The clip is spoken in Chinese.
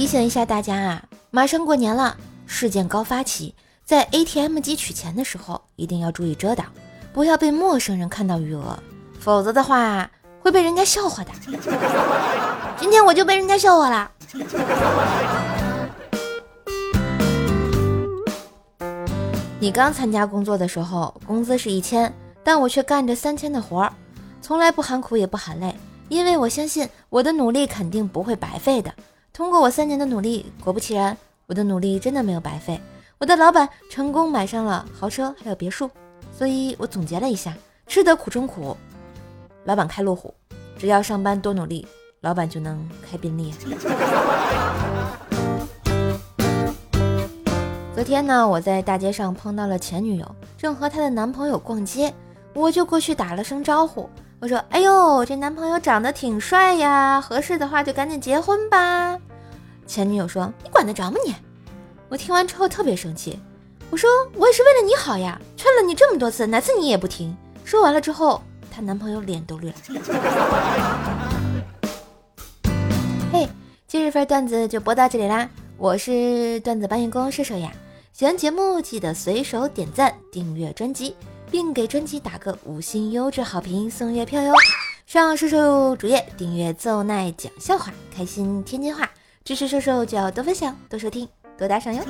提醒一下大家啊，马上过年了，事件高发起，在 ATM 机取钱的时候一定要注意遮挡，不要被陌生人看到余额，否则的话会被人家笑话的。今天我就被人家笑话了。你刚参加工作的时候，工资是一千，但我却干着三千的活儿，从来不喊苦也不喊累，因为我相信我的努力肯定不会白费的。通过我三年的努力，果不其然，我的努力真的没有白费。我的老板成功买上了豪车，还有别墅。所以我总结了一下，吃得苦中苦，老板开路虎，只要上班多努力，老板就能开宾利。昨天呢，我在大街上碰到了前女友，正和她的男朋友逛街，我就过去打了声招呼，我说：“哎呦，这男朋友长得挺帅呀，合适的话就赶紧结婚吧。”前女友说：“你管得着吗你？”我听完之后特别生气，我说：“我也是为了你好呀，劝了你这么多次，哪次你也不听。”说完了之后，她男朋友脸都绿了。嘿，今日份段子就播到这里啦，我是段子搬运工射手呀。喜欢节目记得随手点赞、订阅专辑，并给专辑打个五星优质好评送月票哟！上瘦瘦主页订阅奏奈讲笑话，开心天津话，支持瘦瘦就要多分享、多收听、多打赏哟！